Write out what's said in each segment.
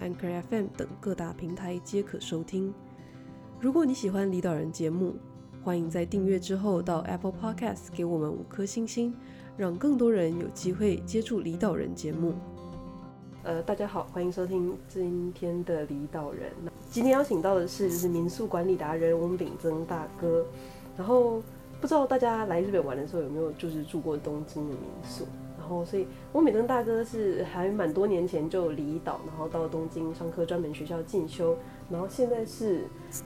Anchor FM 等各大平台皆可收听。如果你喜欢李导人节目，欢迎在订阅之后到 Apple Podcast 给我们五颗星星，让更多人有机会接触李导人节目。呃，大家好，欢迎收听今天的李导人。今天邀请到的是就是民宿管理达人翁炳增大哥。然后不知道大家来日本玩的时候有没有就是住过东京的民宿？然后，所以翁美登大哥是还蛮多年前就离岛，然后到东京上课专门学校进修，然后现在是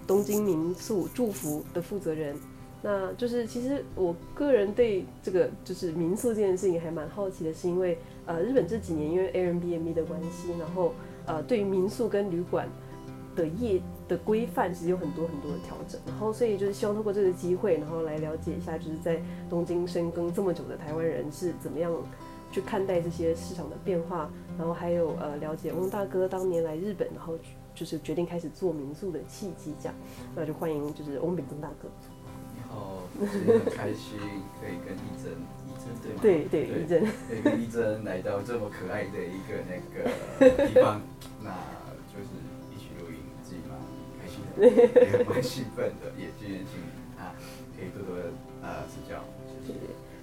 东京民宿住服的负责人。那就是其实我个人对这个就是民宿这件事情还蛮好奇的，是因为呃日本这几年因为 Airbnb 的关系，然后呃对于民宿跟旅馆的业的规范其实有很多很多的调整，然后所以就是希望通过这个机会，然后来了解一下就是在东京深耕这么久的台湾人是怎么样。去看待这些市场的变化，然后还有呃了解翁大哥当年来日本，然后就是决定开始做民宿的契机，这样，那就欢迎就是翁炳增大哥。你好，很开心可以跟一真，一真对吗？对对，一真，可以跟一真来到这么可爱的一个那个地方，那就是一起录音，自己蛮开心的，也蛮兴奋的，也今天请啊，可以多多呃指教，谢谢。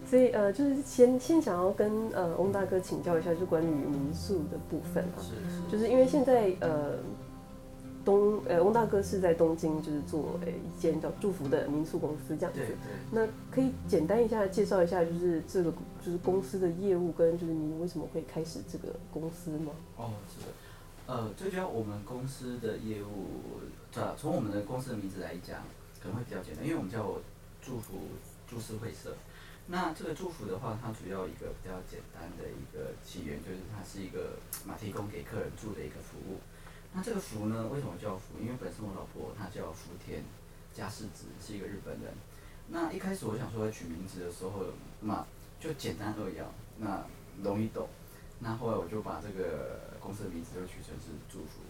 所以呃，就是先先想要跟呃翁大哥请教一下，就关于民宿的部分啊，是是就是因为现在呃东呃翁大哥是在东京，就是做呃一间叫祝福的民宿公司这样子。对对。那可以简单一下介绍一下，就是这个就是公司的业务跟就是你为什么会开始这个公司吗？哦，是的。呃，最主要我们公司的业务，啊，从我们的公司的名字来讲，可能会比较简单，因为我们叫祝福株式会社。那这个祝福的话，它主要一个比较简单的一个起源，就是它是一个嘛提供给客人住的一个服务。那这个服呢，为什么叫福？因为本身我老婆她叫福田加世子，是一个日本人。那一开始我想说取名字的时候，嘛就简单扼要，那容易懂。那后来我就把这个公司的名字就取成是祝福。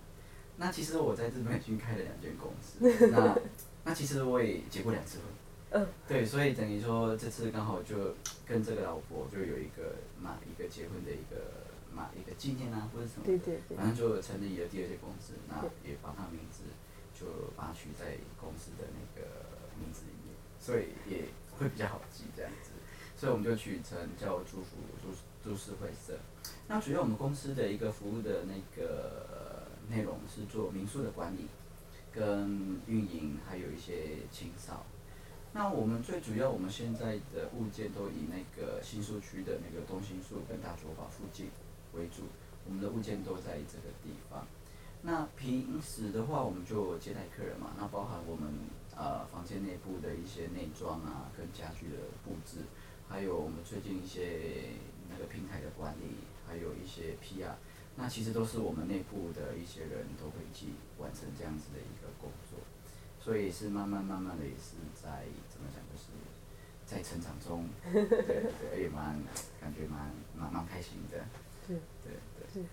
那其实我在日本已经开了两间公司，那 那其实我也结过两次婚。嗯，对，所以等于说这次刚好就跟这个老婆就有一个嘛一个结婚的一个嘛一个纪念啊，或者什么，对对对，反正就成立了第二间公司，那也把他名字就把它取在公司的那个名字里面，所以也会比较好记这样子，所以我们就取成叫祝福株株式会社。那主要我们公司的一个服务的那个内容是做民宿的管理跟运营，还有一些清扫。那我们最主要，我们现在的物件都以那个新宿区的那个东新宿跟大久保附近为主，我们的物件都在这个地方。那平时的话，我们就接待客人嘛，那包含我们呃房间内部的一些内装啊，跟家具的布置，还有我们最近一些那个平台的管理，还有一些 PR，那其实都是我们内部的一些人都会一起完成这样子的一个工。所以是慢慢慢慢的也是在怎么讲，就是在成长中，对对，也蛮感觉蛮蛮蛮开心的。对对对。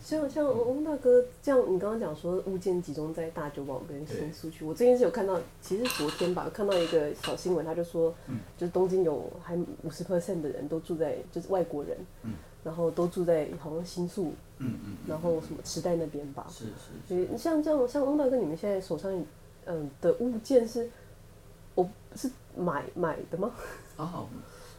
像像翁大哥这样，你刚刚讲说物件集中在大酒保跟新宿区，我最近是有看到，其实昨天吧，看到一个小新闻，他就说，就是东京有还五十 percent 的人都住在，就是外国人，嗯然后都住在好像新宿，嗯然后什么池袋那边吧。是是。所以像这样，像翁大哥，你们现在手上。嗯，的物件是，我是买买的吗？哦，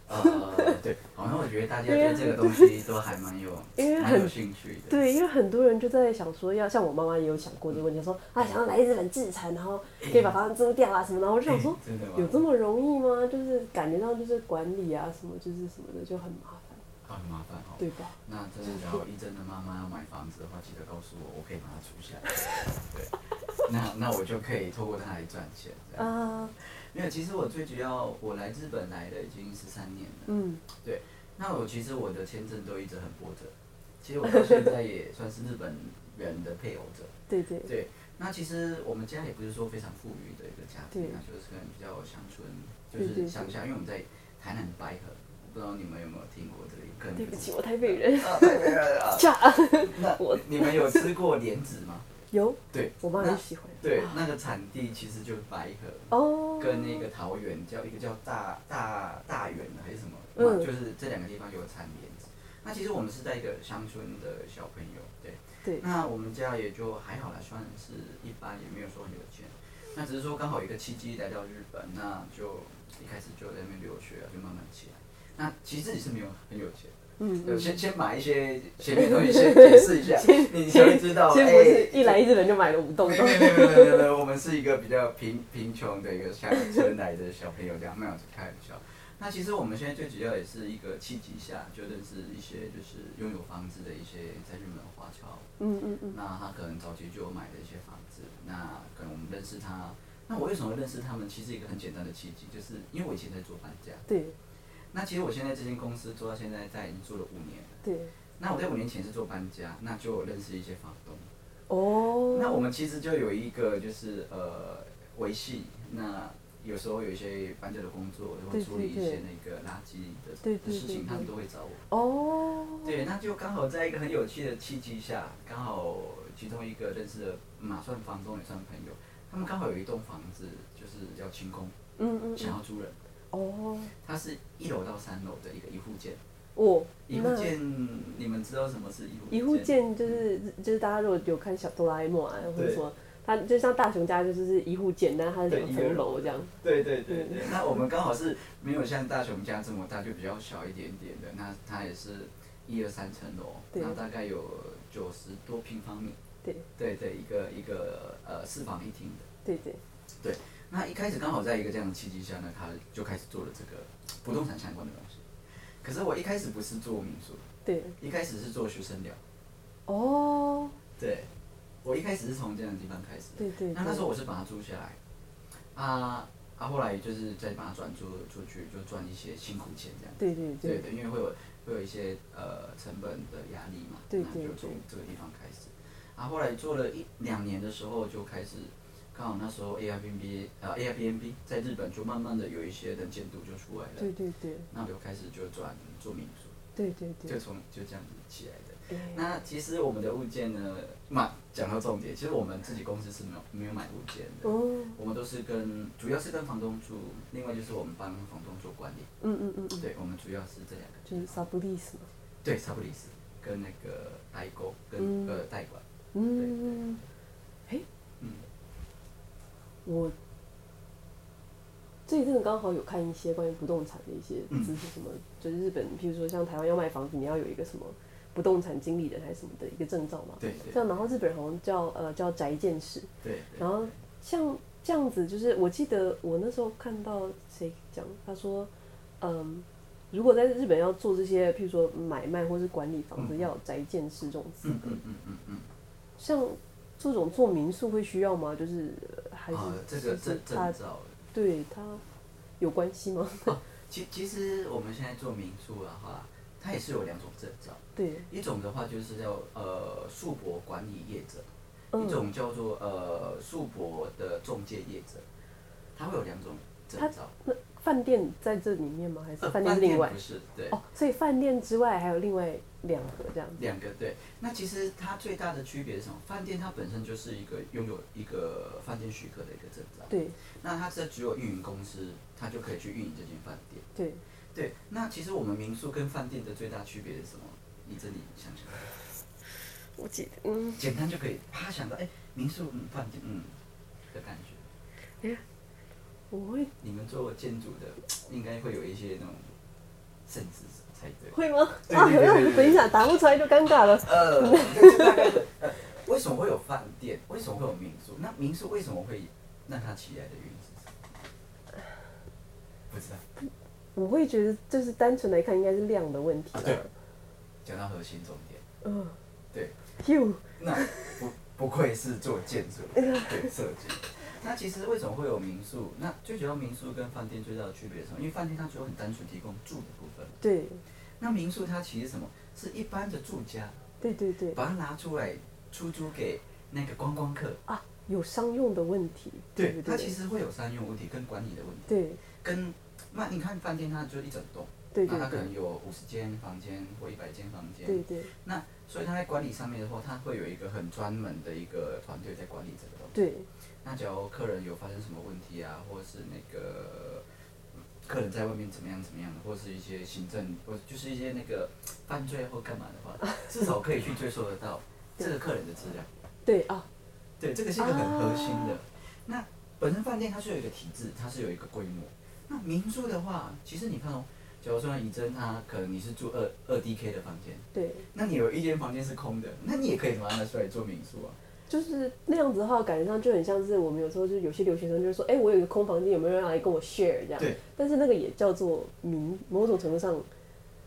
呃，对，好像我觉得大家对这个东西都还蛮有，因为很有兴趣的。对，因为很多人就在想说，要像我妈妈也有想过这个问题，说啊，想要来日本自产，然后可以把房子租掉啊什么，然后我就想说，有这么容易吗？就是感觉到就是管理啊什么，就是什么的就很麻烦。很麻烦哦。对吧？那真的，假如一真的妈妈要买房子的话，记得告诉我，我可以把它租下来。对。那那我就可以透过它来赚钱。啊。没有，其实我最主要，我来日本来了已经十三年了。嗯。对。那我其实我的签证都一直很波折。其实我到现在也 算是日本人的配偶者。对对。对，那其实我们家也不是说非常富裕的一个家庭，那就是可能比较乡村，就是乡下，因为我们在台南的白河，不知道你们有没有听过这里？对不起，我台北人。啊，台北人 啊。那我你们有吃过莲子吗？有。对，我妈很喜欢。对，那个产地其实就是白河。哦。跟那个桃园叫一个叫大大大园还是什么？嗯。就是这两个地方有产莲子。那其实我们是在一个乡村的小朋友，对。对。那我们家也就还好啦，算是一般，也没有说很有钱。那只是说刚好有一个契机来到日本，那就一开始就在那边留学啊，就慢慢起来。那其实自己是没有很有钱。嗯，先先买一些前面东西先解释一下，你才会知道。不是，一来日本就买了五栋。没有没有没有没有，我们是一个比较贫贫穷的一个乡村来的小朋友，这样没有开玩笑。那其实我们现在最主要也是一个契机下，就认识一些就是拥有房子的一些在日本华侨。嗯嗯嗯。那他可能早期就有买的一些房子，那可能我们认识他。那我为什么会认识他们？其实一个很简单的契机，就是因为我以前在做搬家。对。那其实我现在这间公司做到现在，在已经做了五年了。对。那我在五年前是做搬家，那就认识一些房东。哦。那我们其实就有一个就是呃维系，那有时候有一些搬家的工作，会处理一些那个垃圾的的事情，他们都会找我。哦。对，那就刚好在一个很有趣的契机下，刚好其中一个认识的马算房东也算朋友，他们刚好有一栋房子就是要清空，嗯嗯，想要租人。哦，它是一楼到三楼的一个一户建。哦，一户建，你们知道什么是一户建？一户建就是就是大家如果有看小哆啦 A 梦啊，或者说它就像大雄家就是是一户建，但它是两层楼这样。对对对对。那我们刚好是没有像大雄家这么大，就比较小一点点的。那它也是一二三层楼，那大概有九十多平方米。对对对，一个一个呃四房一厅的。对对对。那一开始刚好在一个这样的契机下呢，他就开始做了这个不动产相关的东西。可是我一开始不是做民宿，对，一开始是做学生寮。哦。对，我一开始是从这样的地方开始。对对。那那时候我是把它租下来，啊啊，后来就是再把它转租出去，就赚一些辛苦钱这样。对对对。对对，因为会有会有一些呃成本的压力嘛，那就从这个地方开始。啊，后来做了一两年的时候就开始。刚好那时候 Airbnb 呃 Airbnb 在日本就慢慢的有一些能见度就出来了，对对对，那我就开始就转做民宿，对对对，就从就这样子起来的。对。那其实我们的物件呢，嘛讲到重点，其实我们自己公司是没有没有买物件的，哦，我们都是跟主要是跟房东住，另外就是我们帮房东做管理，嗯嗯嗯，对，我们主要是这两个，就是 sublease 嘛，对 sublease 跟那个代购跟呃代管，嗯。我这一阵子刚好有看一些关于不动产的一些知识，什么、嗯、就是日本，譬如说像台湾要卖房子，你要有一个什么不动产经理人还是什么的一个证照嘛？对，对。像然后日本人好像叫呃叫宅建士。对，对。然后像这样子，就是我记得我那时候看到谁讲，他说，嗯，如果在日本要做这些，譬如说买卖或是管理房子，嗯、要有宅建师这种资格。嗯嗯嗯嗯。像这种做民宿会需要吗？就是。啊，这个证证照，对他有关系吗？啊，其其实我们现在做民宿的话，它也是有两种证照。对，一种的话就是叫呃宿泊管理业者，嗯、一种叫做呃宿泊的中介业者，它会有两种证照。饭店在这里面吗？还是饭店另外？不是，对。哦，所以饭店之外还有另外两个这样子。两个对，那其实它最大的区别是什么？饭店它本身就是一个拥有一个饭店许可的一个证照。对。那它这只有运营公司，它就可以去运营这间饭店。对。对，那其实我们民宿跟饭店的最大区别是什么？你这里想想。我记得，嗯。简单就可以，啪想到，哎，民宿，嗯，饭店，嗯，的感觉。哎。我会，你们做建筑的，应该会有一些那种甚至才对。会吗？啊，等一下，答不出来就尴尬了。呃，大概呃，为什么会有饭店？为什么会有民宿？那民宿为什么会让它起来的原因是什么？不知道。我会觉得，就是单纯来看，应该是量的问题。对。讲到核心重点。嗯。对。哟。那不不愧是做建筑，对设计。那其实为什么会有民宿？那最主要民宿跟饭店最大的区别是什么？因为饭店它只有很单纯提供住的部分。对。那民宿它其实什么？是一般的住家。对对对。把它拿出来出租给那个观光客啊，有商用的问题，对？它其实会有商用问题跟管理的问题。对，跟那你看饭店，它就一整栋，对对对，那他可能有五十间房间或一百间房间，对对。那所以他在管理上面的话，他会有一个很专门的一个团队在管理这个东西。对。那假如客人有发生什么问题啊，或者是那个客人在外面怎么样怎么样，或者是一些行政或就是一些那个犯罪或干嘛的话，至少可以去追溯得到这个客人的资料。对啊。对，这个是一个很核心的。那本身饭店它是有一个体制，它是有一个规模。那民宿的话，其实你看哦，假如说怡珍她可能你是住二二 D K 的房间，对，那你有一间房间是空的，那你也可以把它拿出来做民宿啊。就是那样子的话，感觉上就很像是我们有时候就是有些留学生就是说，哎、欸，我有一个空房间，有没有人来跟我 share 这样？对。但是那个也叫做民，某种程度上，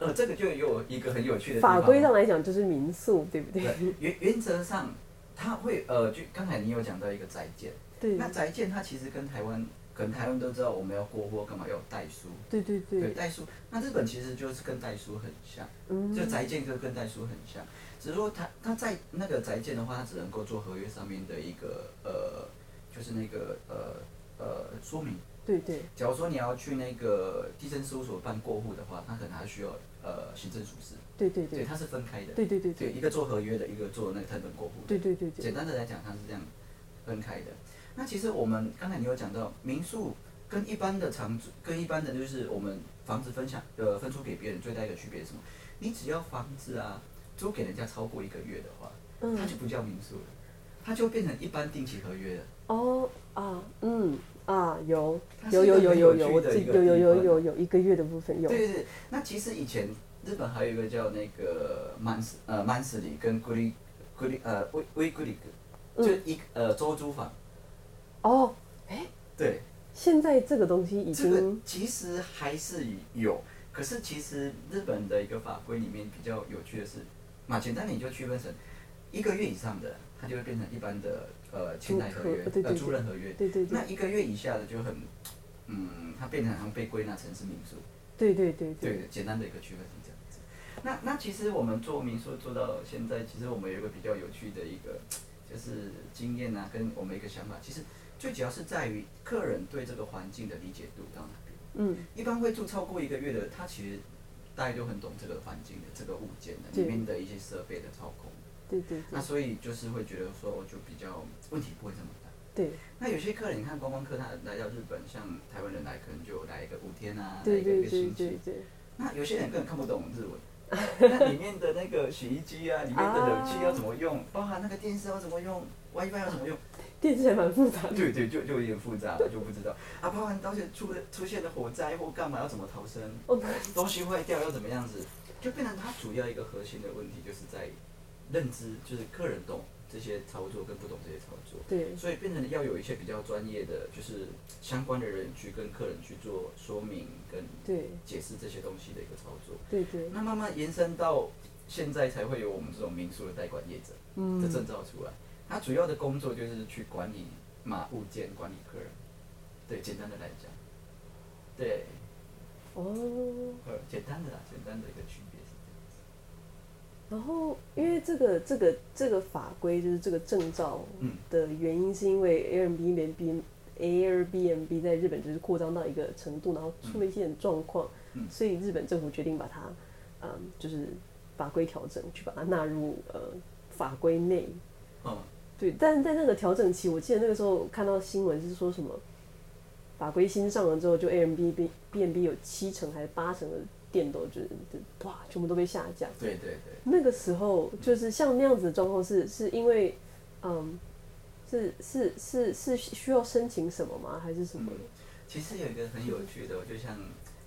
呃，这个就有一个很有趣的法规上来讲就是民宿，对不对？对原原则上，它会呃，就刚才你有讲到一个宅建，对。那宅建它其实跟台湾，可能台湾都知道我们要过户干嘛要代书，对对对。对代书，那日本其实就是跟代书很像，嗯，就宅建就跟代书很像。只是说他他在那个宅建的话，他只能够做合约上面的一个呃，就是那个呃呃说明。对对。假如说你要去那个地政事务所办过户的话，他可能还需要呃行政属实。对对对。对，它是分开的。对对对对。对，一个做合约的，一个做那个謄本过户。对对对对。简单的来讲，它是这样分开的。那其实我们刚才你有讲到，民宿跟一般的长租，跟一般的就是我们房子分享呃分租给别人最大一个区别是什么？你只要房子啊。租给人家超过一个月的话，嗯，它就不叫民宿了，它就变成一般定期合约了。哦啊，嗯啊，有有有有有有，我记有有有有有一个月的部分有。对对对，那其实以前日本还有一个叫那个曼斯呃曼斯里跟古里古里呃威威古里格，就一呃周租房。哦，哎，对，现在这个东西已经其实还是有，可是其实日本的一个法规里面比较有趣的是。嘛，简单点就区分成一个月以上的，它就会变成一般的呃签贷合约，呃租赁合约。对对对。那一个月以下的就很，嗯，它变成好像被归纳成是民宿。对对对对。对，简单的一个区分是这样子。那那其实我们做民宿做到现在，其实我们有一个比较有趣的一个就是经验啊，跟我们一个想法，其实最主要是在于客人对这个环境的理解度到哪边。嗯。一般会住超过一个月的，他其实。大家都很懂这个环境的这个物件的里面的一些设备的操控，对对，对。那所以就是会觉得说，就比较问题不会这么大。对。那有些客人，你看观光客，他来到日本，像台湾人来，可能就来一个五天啊，来一个一个星期。那有些人根本看不懂日文，那里面的那个洗衣机啊，里面的冷气要怎么用，包含那个电视要怎么用，WiFi 要怎么用。电视还蛮复杂的。对对，就就有点复杂了，就不知道。啊，包含当时出了出现的火灾或干嘛要怎么逃生.东西坏掉要怎么样子，就变成它主要一个核心的问题，就是在认知，就是客人懂这些操作跟不懂这些操作。对。所以变成要有一些比较专业的，就是相关的人去跟客人去做说明跟解释这些东西的一个操作。对对。那慢慢延伸到现在，才会有我们这种民宿的代管业者的证照出来。嗯他主要的工作就是去管理马物件，管理客人。对，简单的来讲，对。哦。简单的啦，简单的一个区别是这样子。然后，因为这个这个这个法规就是这个证照的原因，是因为 Airbnb Airbnb 在日本就是扩张到一个程度，然后出了一些状况，嗯，所以日本政府决定把它，嗯，就是法规调整，去把它纳入呃法规内。嗯。对，但是在那个调整期，我记得那个时候看到新闻是说什么，法规新上了之后，就 Airbnb B&B 有七成还是八成的店都就是哇，全部都被下架。对对对。那个时候就是像那样子的状况，是是因为，嗯，是是是是需要申请什么吗？还是什么？嗯，其实有一个很有趣的，就像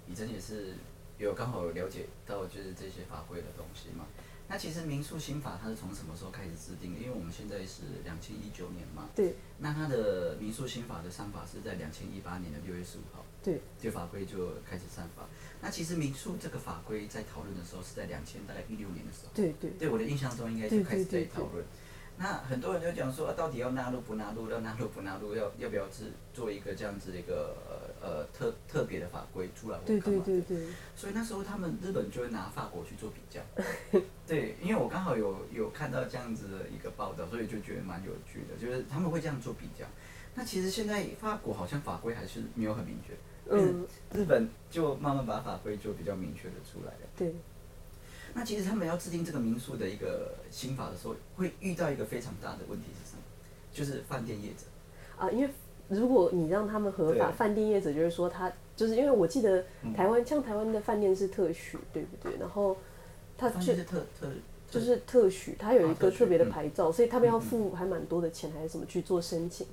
以真也是有刚好了解到就是这些法规的东西嘛。那其实民宿新法它是从什么时候开始制定的？因为我们现在是两千一九年嘛。对。那它的民宿新法的上法是在两千一八年的六月十五号。对。这法规就开始上法。那其实民宿这个法规在讨论的时候是在两千大概一六年的时候。对对。对我的印象中应该就开始在讨论。那很多人就讲说，啊、到底要纳入不纳入？要纳入不纳入？要要不要是做一个这样子的一个呃呃特特别的法规出来？对对对对。所以那时候他们日本就会拿法国去做比较。对，因为我刚好有有看到这样子的一个报道，所以就觉得蛮有趣的，就是他们会这样做比较。那其实现在法国好像法规还是没有很明确，嗯，日本就慢慢把法规就比较明确的出来了。对。那其实他们要制定这个民宿的一个新法的时候，会遇到一个非常大的问题是什么？就是饭店业者。啊，因为如果你让他们合法，饭店业者就是说他就是因为我记得台湾、嗯、像台湾的饭店是特许，对不对？然后他就是特特就是特许，他有一个特别的牌照，所以他们要付还蛮多的钱还是什么去做申请。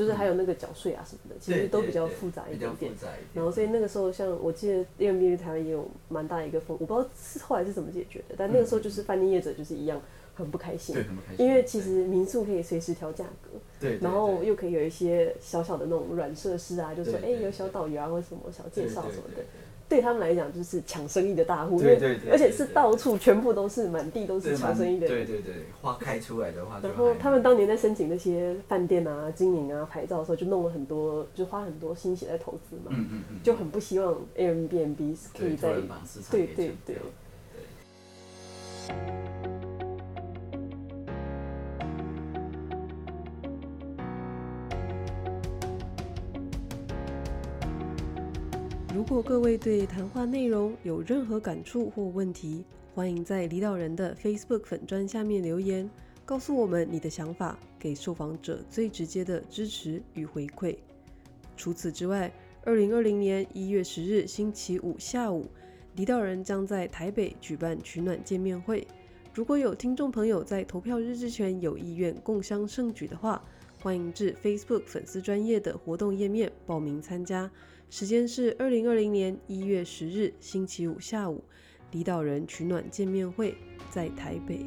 就是还有那个缴税啊什么的，其实都比较复杂一点点。然后所以那个时候，像我记得 Airbnb 台湾也有蛮大一个风，我不知道是后来是怎么解决的。但那个时候就是饭店业者就是一样很不开心，因为其实民宿可以随时调价格，然后又可以有一些小小的那种软设施啊，就是说哎有小导游啊或什么小介绍什么的。对他们来讲，就是抢生意的大户，对对对，而且是到处全部都是满地都是抢生意的。对对对，花开出来的话。然后他们当年在申请那些饭店啊、经营啊、牌照的时候，就弄了很多，就花很多心血在投资嘛。嗯嗯嗯。就很不希望 Airbnb 可以在对对对。如如果各位对谈话内容有任何感触或问题，欢迎在离岛人的 Facebook 粉砖下面留言，告诉我们你的想法，给受访者最直接的支持与回馈。除此之外，二零二零年一月十日星期五下午，离岛人将在台北举办取暖见面会。如果有听众朋友在投票日之前有意愿共襄盛举的话，欢迎至 Facebook 粉丝专业的活动页面报名参加。时间是二零二零年一月十日星期五下午，离岛人取暖见面会在台北。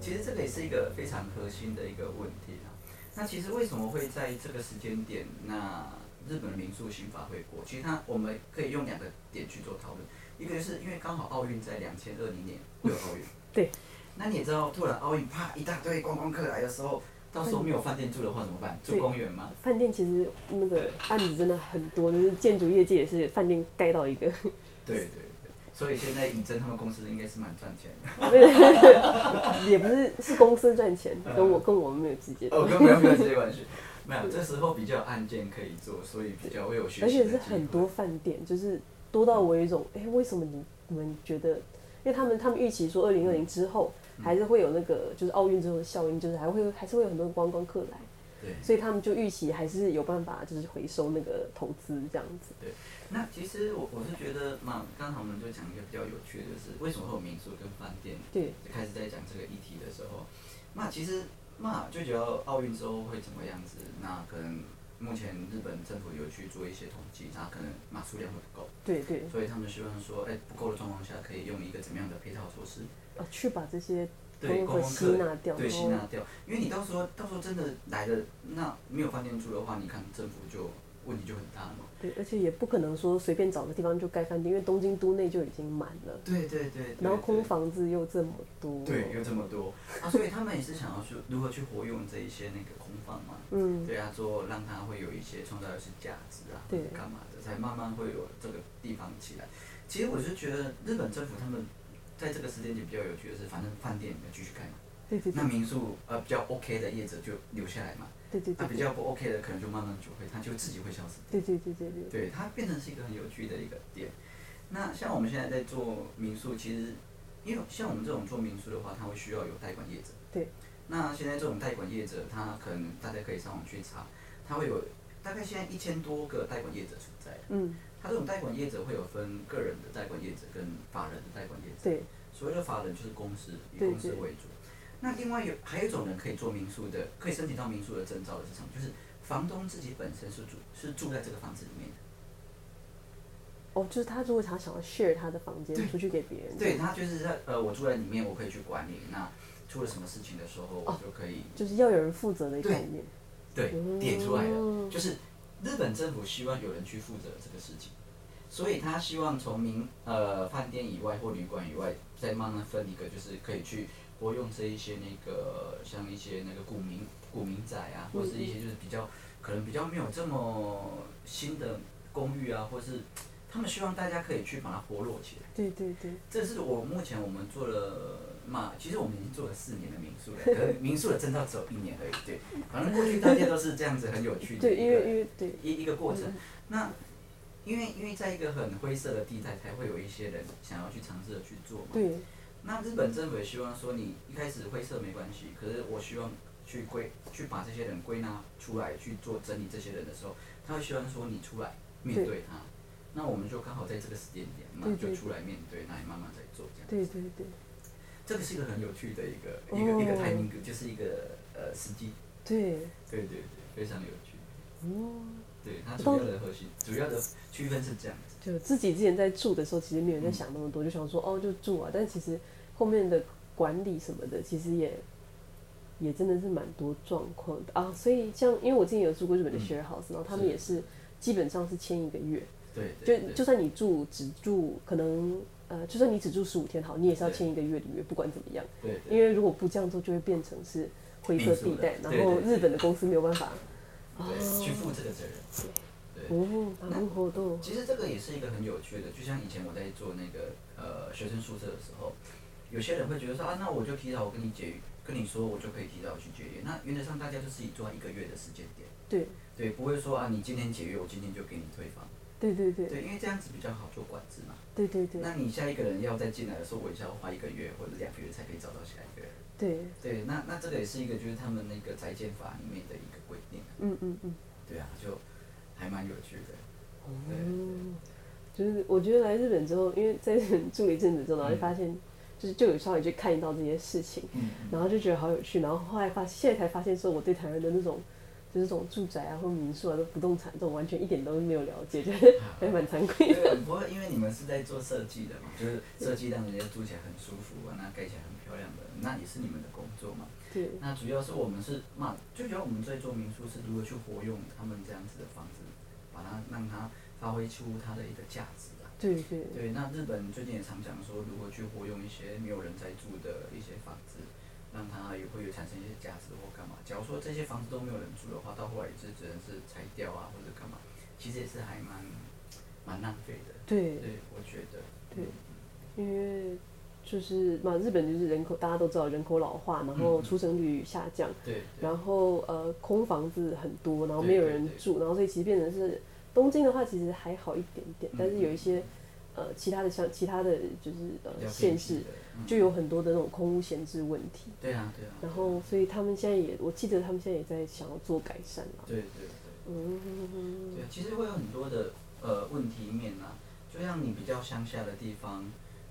其实这个也是一个非常核心的一个问题啊。那其实为什么会在这个时间点？那日本的民宿刑法回国，其实它我们可以用两个点去做讨论，一个就是因为刚好奥运在两千二零年会有奥运，对，那你也知道，突然奥运啪一大堆观光客来的时候，到时候没有饭店住的话怎么办？住公园吗？饭店其实那个案子真的很多，就是建筑业界也是饭店盖到一个。对对对，所以现在尹真他们公司应该是蛮赚钱的。也不是是公司赚钱，跟我跟我们没有直接。哦，跟没有没有直接关系。没有，这时候比较案件可以做，所以比较会有学习。而且是很多饭店，就是多到我有一种，哎、欸，为什么你你们觉得？因为他们他们预期说，二零二零之后还是会有那个，就是奥运之后的效应，就是还会还是会有很多观光客来。对。所以他们就预期还是有办法，就是回收那个投资这样子。对。那其实我我是觉得嘛，刚才我们就讲一个比较有趣的，就是为什么会有民宿跟饭店？对。开始在讲这个议题的时候，那其实。那最主要奥运之后会怎么样子？那可能目前日本政府有去做一些统计，它可能马数量会不够。对对。所以他们希望说，哎、欸，不够的状况下，可以用一个怎么样的配套措施？哦，去把这些对观光客吸纳掉。对，吸纳掉。因为你到时候到时候真的来了，那没有饭店住的话，你看政府就问题就很大了嘛。对，而且也不可能说随便找个地方就盖饭店，因为东京都内就已经满了。对对对。然后空房子又这么多。对，又这么多啊！所以他们也是想要说如何去活用这一些那个空房嘛。嗯。对啊，做让它会有一些创造一些价值啊，对，干嘛的，才慢慢会有这个地方起来。其实我是觉得日本政府他们在这个时间点比较有趣的是，反正饭店要继续开嘛。对对对。那民宿呃比较 OK 的业者就留下来嘛。对对对，他比较不 OK 的，可能就慢慢就会，他就自己会消失。对对对对对。对，它变成是一个很有趣的一个点。那像我们现在在做民宿，其实因为像我们这种做民宿的话，它会需要有代管业者。对。那现在这种代管业者，他可能大家可以上网去查，他会有大概现在一千多个代管业者存在。嗯。他这种代管业者会有分个人的代管业者跟法人的代管业者。对。所谓的法人就是公司，以公司为主。那另外有还有一种人可以做民宿的，可以申请到民宿的证照的是什么？就是房东自己本身是住是住在这个房子里面的。哦，就是他如果他想要 share 他的房间出去给别人，对，他就是在呃我住在里面，我可以去管理。那出了什么事情的时候，我就可以，就是要有人负责的概念。对，点出来了，就是日本政府希望有人去负责这个事情，所以他希望从民呃饭店以外或旅馆以外，再慢慢分一个，就是可以去活用这一些那个像一些那个古民古民宅啊，或是一些就是比较可能比较没有这么新的公寓啊，或是他们希望大家可以去把它活络起来。对对对，这是我目前我们做了。嘛，其实我们已经做了四年的民宿了，可能民宿的证照只有一年而已。对，反正过去大家都是这样子，很有趣的一个一一个过程。那因为因为在一个很灰色的地带，才会有一些人想要去尝试的去做嘛。对。那日本政府也希望说，你一开始灰色没关系，可是我希望去归去把这些人归纳出来去做整理这些人的时候，他会希望说你出来面对他。那我们就刚好在这个时间点，那就出来面对，那你慢慢再做这样。对对对。这个是一个很有趣的一个、oh, 一个一个 timing，就是一个呃时机。对。对对对，非常有趣。哦。Oh, 对，它主要的核心，主要的区分是这样子。就自己之前在住的时候，其实没有在想那么多，嗯、就想说哦，就住啊。但其实后面的管理什么的，其实也也真的是蛮多状况的啊。所以像因为我之前有住过日本的 share house，、嗯、然后他们也是基本上是签一个月。对。对对就就算你住只住可能。呃，就算你只住十五天好，你也是要签一个月的约，不管怎么样。对，对，因为如果不这样做，就会变成是灰色地带，然后日本的公司没有办法对对对对去负这个责任。对。对。哦，蛮活动。其实这个也是一个很有趣的，就像以前我在做那个呃学生宿舍的时候，有些人会觉得说啊，那我就提早我跟你解约，跟你说我就可以提早去解约。那原则上大家就自己抓一个月的时间点。对。对，不会说啊，你今天解约，我今天就给你退房。对对对。对，因为这样子比较好做管制嘛。对对对。那你下一个人要再进来的时候，我也是要花一个月或者两个月才可以找到下一个人。对。对，那那这个也是一个，就是他们那个宅建法里面的一个规定。嗯嗯嗯。对啊，就还蛮有趣的。哦。就是我觉得来日本之后，因为在日本住了一阵子之后，然后就发现，就是就有稍微去看到这些事情，然后就觉得好有趣，然后后来发现，现在才发现说我对台湾的那种。就是这种住宅啊，或民宿啊，都不动产这种，完全一点都没有了解，就是 还蛮惭愧的。对，不过因为你们是在做设计的嘛，就是设计让人家住起来很舒服啊，那盖起来很漂亮的，那也是你们的工作嘛。对。那主要是我们是嘛，最主要我们在做民宿是如何去活用他们这样子的房子，把它让它发挥出它的一个价值啊。对对。对，那日本最近也常讲说，如何去活用一些没有人在住的一些房子。让它也会有产生一些价值或干嘛。假如说这些房子都没有人住的话，到后来也是只能是拆掉啊，或者干嘛，其实也是还蛮蛮浪费的。对，对，我觉得。对，因为就是嘛，日本就是人口大家都知道人口老化，然后出生率下降。嗯、对，对。然后呃，空房子很多，然后没有人住，对对对，然后所以其实变成是东京的话，其实还好一点点，嗯、但是有一些。呃，其他的像其他的就是呃县市，嗯、就有很多的那种空屋闲置问题。对啊，对啊。然后，所以他们现在也，我记得他们现在也在想要做改善嘛。对对对。嗯。对，其实会有很多的呃问题面啊，就像你比较乡下的地方，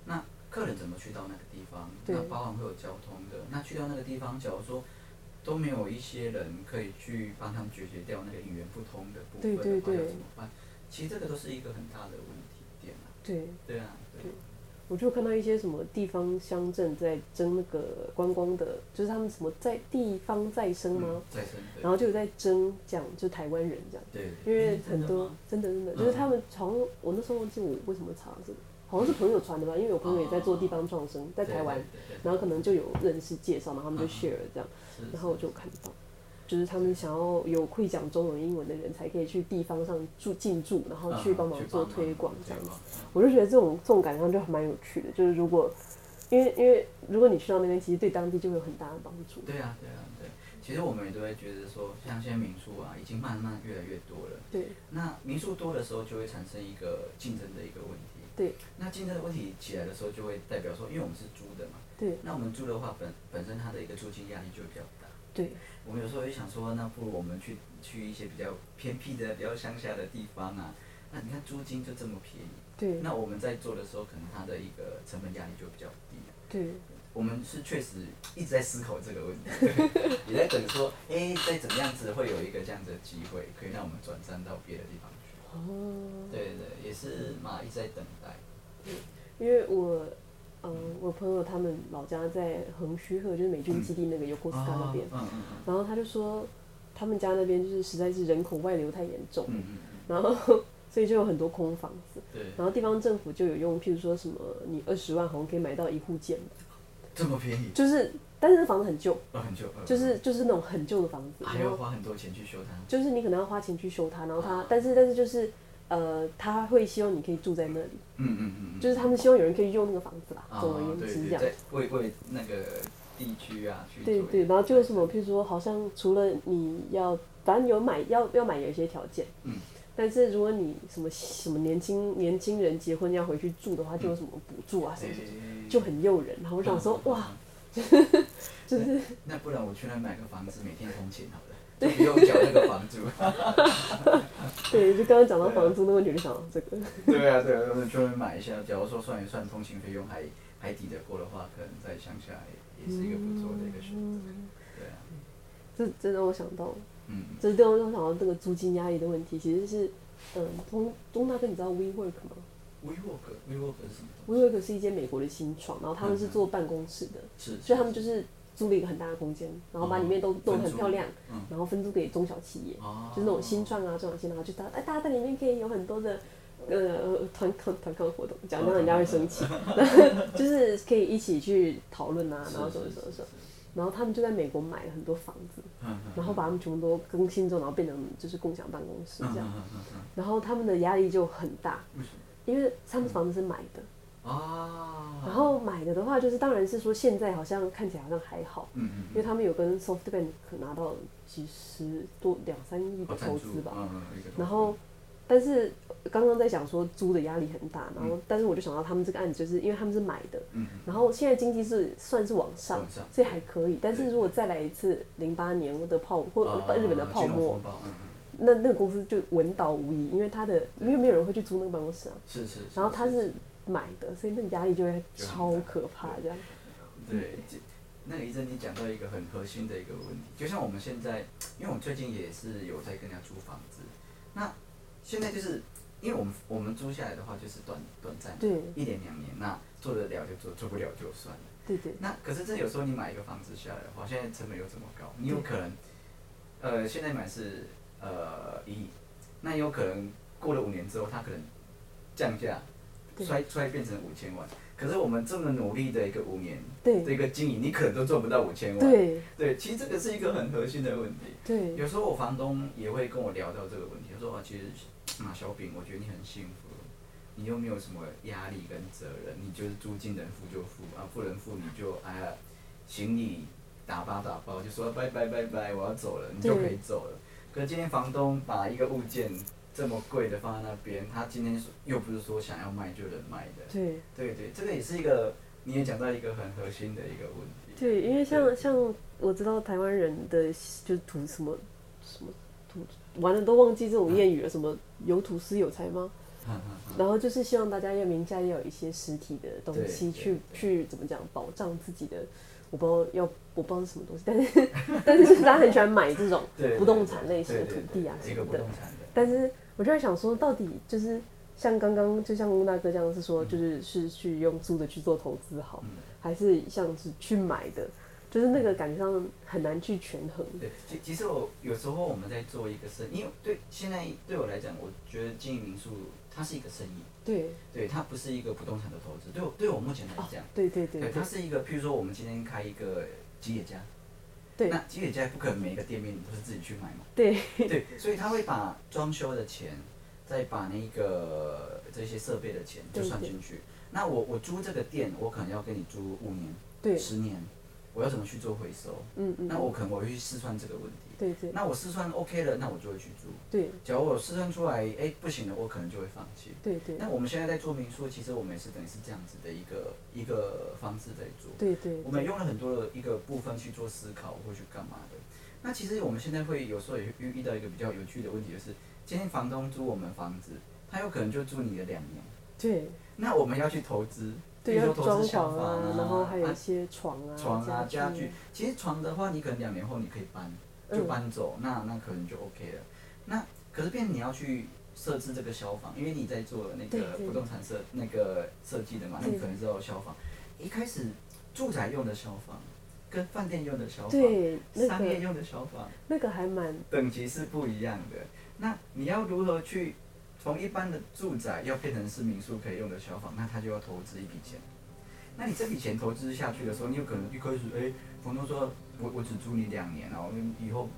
那客人怎么去到那个地方？那包含会有交通的，那去到那个地方，假如说都没有一些人可以去帮他们解决掉那个语言不通的部分的话，对对怎么办？其实这个都是一个很大的问题点。对对啊，对，我就看到一些什么地方乡镇在争那个观光的，就是他们什么在地方再生吗？再生。然后就有在争讲，就台湾人这样。对。因为很多真的真的，就是他们从我那时候忘记我为什么查这个，好像是朋友传的吧，因为我朋友也在做地方创生，在台湾，然后可能就有认识介绍，然后他们就 share 了这样，然后我就看到。就是他们想要有会讲中文、英文的人才可以去地方上住进驻，然后去帮忙做推广这样子。我就觉得这种这种感觉就蛮有趣的。就是如果，因为因为如果你去到那边，其实对当地就会有很大的帮助。对啊，对啊，对。其实我们也都会觉得说，像现在民宿啊，已经慢慢越来越多了。对。那民宿多的时候，就会产生一个竞争的一个问题。对。那竞争的问题起来的时候，就会代表说，因为我们是租的嘛。对。那我们租的话，本本身它的一个租金压力就会比较大。对，我们有时候也想说，那不如我们去去一些比较偏僻的、比较乡下的地方啊。那你看租金就这么便宜，对。那我们在做的时候，可能它的一个成本压力就比较低。对。我们是确实一直在思考这个问题，也在等说，哎、欸，再怎么样子会有一个这样子的机会，可以让我们转战到别的地方去。哦。对对，也是嘛，一直在等待。对，因为我。嗯，我朋友他们老家在横须贺，就是美军基地那个尤库斯卡那边，嗯嗯嗯，然后他就说，他们家那边就是实在是人口外流太严重，嗯嗯然后所以就有很多空房子，对，然后地方政府就有用，譬如说什么，你二十万好像可以买到一户建，这么便宜，就是，但是那房子很旧，哦，很旧，就是就是那种很旧的房子，还要花很多钱去修它，就是你可能要花钱去修它，然后它，但是但是就是。呃，他会希望你可以住在那里，嗯嗯嗯，就是他们希望有人可以用那个房子啦。总而言之，这样为为那个地区啊去对对，然后就是什么，譬如说，好像除了你要，反正有买要要买有一些条件，嗯，但是如果你什么什么年轻年轻人结婚要回去住的话，就有什么补助啊什么什么，就很诱人。然后我想说，哇，就是那不然我去那买个房子，每天通勤好了。就不用缴那个房租。对，就刚刚讲到房租的问题，就想到这个。对啊，对啊，我们专门买一下。假如说算一算通勤费用还还抵得过的话，可能在乡下也是一个不错的一个选择。对啊。这这让我想到，嗯，这让我想到这个租金压力的问题，其实是，嗯，中中大哥，你知道 WeWork 吗？WeWork，WeWork 是什么？WeWork 是一间美国的新创，然后他们是做办公室的，是，所以他们就是。租了一个很大的空间，然后把里面都弄得很漂亮，然后分租给中小企业，就是那种新创啊、中小企业，然后就大哎，大家在里面可以有很多的呃团康团康活动，讲到人家会生气，就是可以一起去讨论啊，然后什么什么什么，然后他们就在美国买了很多房子，然后把他们全部都更新之后，然后变成就是共享办公室这样，然后他们的压力就很大，因为他们房子是买的。啊，然后买的的话，就是当然是说现在好像看起来好像还好，嗯嗯，因为他们有跟 SoftBank 拿到几十多两三亿的投资吧，然后，但是刚刚在讲说租的压力很大，然后但是我就想到他们这个案子，就是因为他们是买的，嗯，然后现在经济是算是往上，所以还可以，但是如果再来一次零八年的泡或日本的泡沫，那那个公司就文倒无疑，因为他的因为没有人会去租那个办公室啊，是是，然后他是。买的，所以那个压力就会超可怕，这样。对，那个医生，你讲到一个很核心的一个问题，就像我们现在，因为我们最近也是有在跟人家租房子，那现在就是，因为我们我们租下来的话就是短短暂，对，一年两年，那做得了就做，做不了就算了。对对。那可是这有时候你买一个房子下来的话，现在成本又这么高，你有可能，呃，现在买是呃一亿，那有可能过了五年之后，它可能降价。摔摔变成五千万，可是我们这么努力的一个五年对一个经营，你可能都做不到五千万。对，对，其实这个是一个很核心的问题。对，有时候我房东也会跟我聊到这个问题，他说啊，其实马小饼，我觉得你很幸福，你又没有什么压力跟责任，你就是租金能付就付啊，不能付你就哎呀，行李打包打包就说拜拜拜拜，我要走了，你就可以走了。可是今天房东把一个物件。这么贵的放在那边，他今天又不是说想要卖就能卖的。对。对对，这个也是一个，你也讲到一个很核心的一个问题。对，因为像像我知道台湾人的就土什么什么土，完了都忘记这种谚语了，什么有土斯有财吗？然后就是希望大家要名下要有一些实体的东西去去怎么讲保障自己的，我不知道要我不知道是什么东西，但是 但是就是大家很喜欢买这种 不动产类型的土地啊什么的，但是。我就在想说，到底就是像刚刚，就像翁大哥这样是说，就是是去用租的去做投资好，还是像是去买的，就是那个感觉上很难去权衡。对，其其实我有时候我们在做一个生意，因为对现在对我来讲，我觉得经营民宿它是一个生意。对。对，它不是一个不动产的投资。对我对我目前来讲，对对对。对，它是一个，譬如说我们今天开一个吉野家。对，那吉野家不可能每一个店面你都是自己去买嘛？对，对，所以他会把装修的钱，再把那个这些设备的钱就算进去。那我我租这个店，我可能要跟你租五年，对，十年，我要怎么去做回收？嗯嗯，那我可能我会去试算这个问题。对对，那我试算 OK 了，那我就会去住。对，假如我试算出来，哎，不行了，我可能就会放弃。对对。那我们现在在做民宿，其实我们也是等于是这样子的一个一个方式在做。对对。我们用了很多的一个部分去做思考，或去干嘛的。那其实我们现在会有时候也遇遇到一个比较有趣的问题，就是今天房东租我们房子，他有可能就住你的两年。对。那我们要去投资，比如说投资小房啊，然后还有一些床啊、床啊家具。其实床的话，你可能两年后你可以搬。就搬走，那那可能就 OK 了。那可是变你要去设置这个消防，因为你在做那个不动产设那个设计的嘛，那你可能是要消防。一开始住宅用的消防跟饭店用的消防，对，那个、商业用的消防，那个还蛮等级是不一样的。那你要如何去从一般的住宅要变成是民宿可以用的消防？那他就要投资一笔钱。那你这笔钱投资下去的时候，你有可能一开始哎，房东说我我只租你两年，然后以后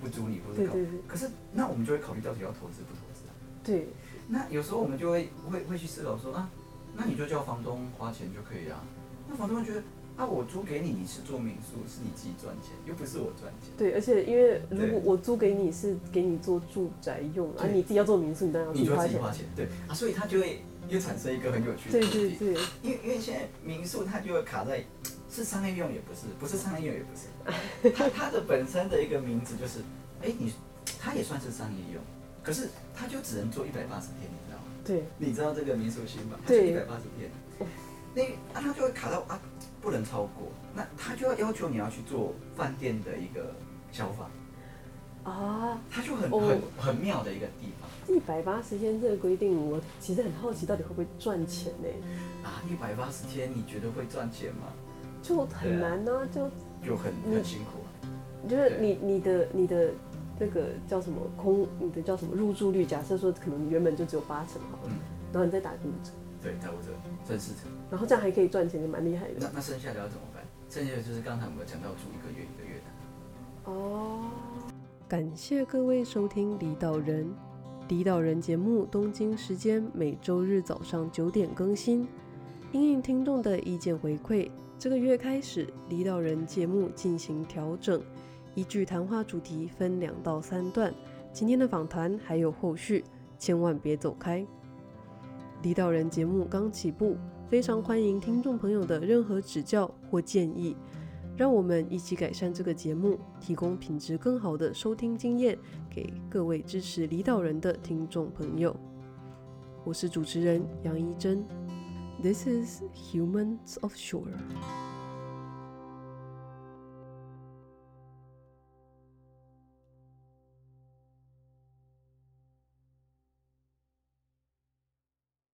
不租你或者搞。可是那我们就会考虑到底要投资不投资啊？对。那有时候我们就会会会去思考说啊，那你就叫房东花钱就可以啊。那房东会觉得啊，我租给你，你是做民宿，是你自己赚钱，又不是我赚钱。对，而且因为如果我租给你是给你做住宅用，而、啊、你自己要做民宿，你当然要自己花钱。你就自己花钱。对啊，所以他就会又产生一个很有趣的问题。对对对。因为因为现在民宿它就会卡在是商业用也不是，不是商业用也不是。它它的本身的一个名字就是，哎、欸，你它也算是商业用，可是它就只能做一百八十天，你知道吗？对。你知道这个民宿型吗？对。一百八十天。那啊，它就会卡到啊，不能超过。那它就要要求你要去做饭店的一个消防啊，他就很、哦、很很妙的一个地方。一百八十天这个规定，我其实很好奇，到底会不会赚钱呢？啊，一百八十天，你觉得会赚钱吗？就很难呢、啊，就就很很辛苦。就是你你的你的那个叫什么空，你的叫什么入住率？假设说可能原本就只有八成好了，嗯，然后你再打五折。对，打五折，赚四成，然后这样还可以赚钱，就蛮厉害的。那那剩下的要怎么办？剩下的就是刚才我们讲到住一个月一个月的。哦，感谢各位收听《离岛人》，《离岛人》节目东京时间每周日早上九点更新。因应听众的意见回馈，这个月开始《离岛人》节目进行调整，依据谈话主题分两到三段。今天的访谈还有后续，千万别走开。离岛人节目刚起步，非常欢迎听众朋友的任何指教或建议，让我们一起改善这个节目，提供品质更好的收听经验给各位支持离岛人的听众朋友。我是主持人杨一珍，This is Humans of Shore。